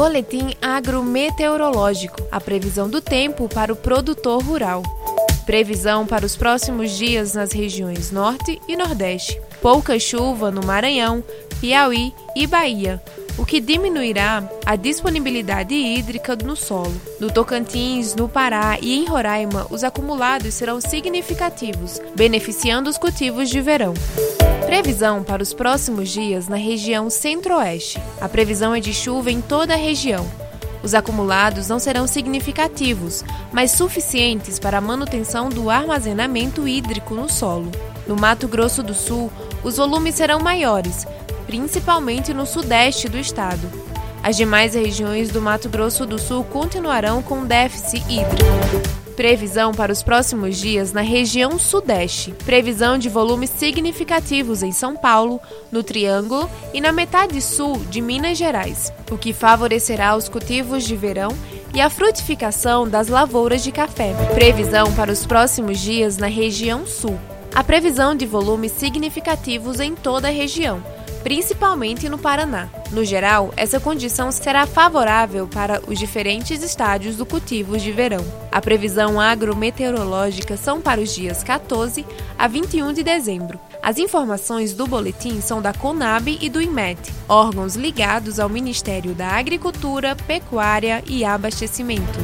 Boletim agrometeorológico. A previsão do tempo para o produtor rural. Previsão para os próximos dias nas regiões Norte e Nordeste. Pouca chuva no Maranhão, Piauí e Bahia, o que diminuirá a disponibilidade hídrica no solo. No Tocantins, no Pará e em Roraima, os acumulados serão significativos, beneficiando os cultivos de verão. Previsão para os próximos dias na região centro-oeste. A previsão é de chuva em toda a região. Os acumulados não serão significativos, mas suficientes para a manutenção do armazenamento hídrico no solo. No Mato Grosso do Sul, os volumes serão maiores, principalmente no sudeste do estado. As demais regiões do Mato Grosso do Sul continuarão com déficit hídrico. Previsão para os próximos dias na região Sudeste. Previsão de volumes significativos em São Paulo, no Triângulo e na metade sul de Minas Gerais, o que favorecerá os cultivos de verão e a frutificação das lavouras de café. Previsão para os próximos dias na região Sul. A previsão de volumes significativos em toda a região principalmente no Paraná. No geral, essa condição será favorável para os diferentes estádios do cultivo de verão. A previsão agrometeorológica são para os dias 14 a 21 de dezembro. As informações do boletim são da CONAB e do IMET, órgãos ligados ao Ministério da Agricultura, Pecuária e Abastecimento.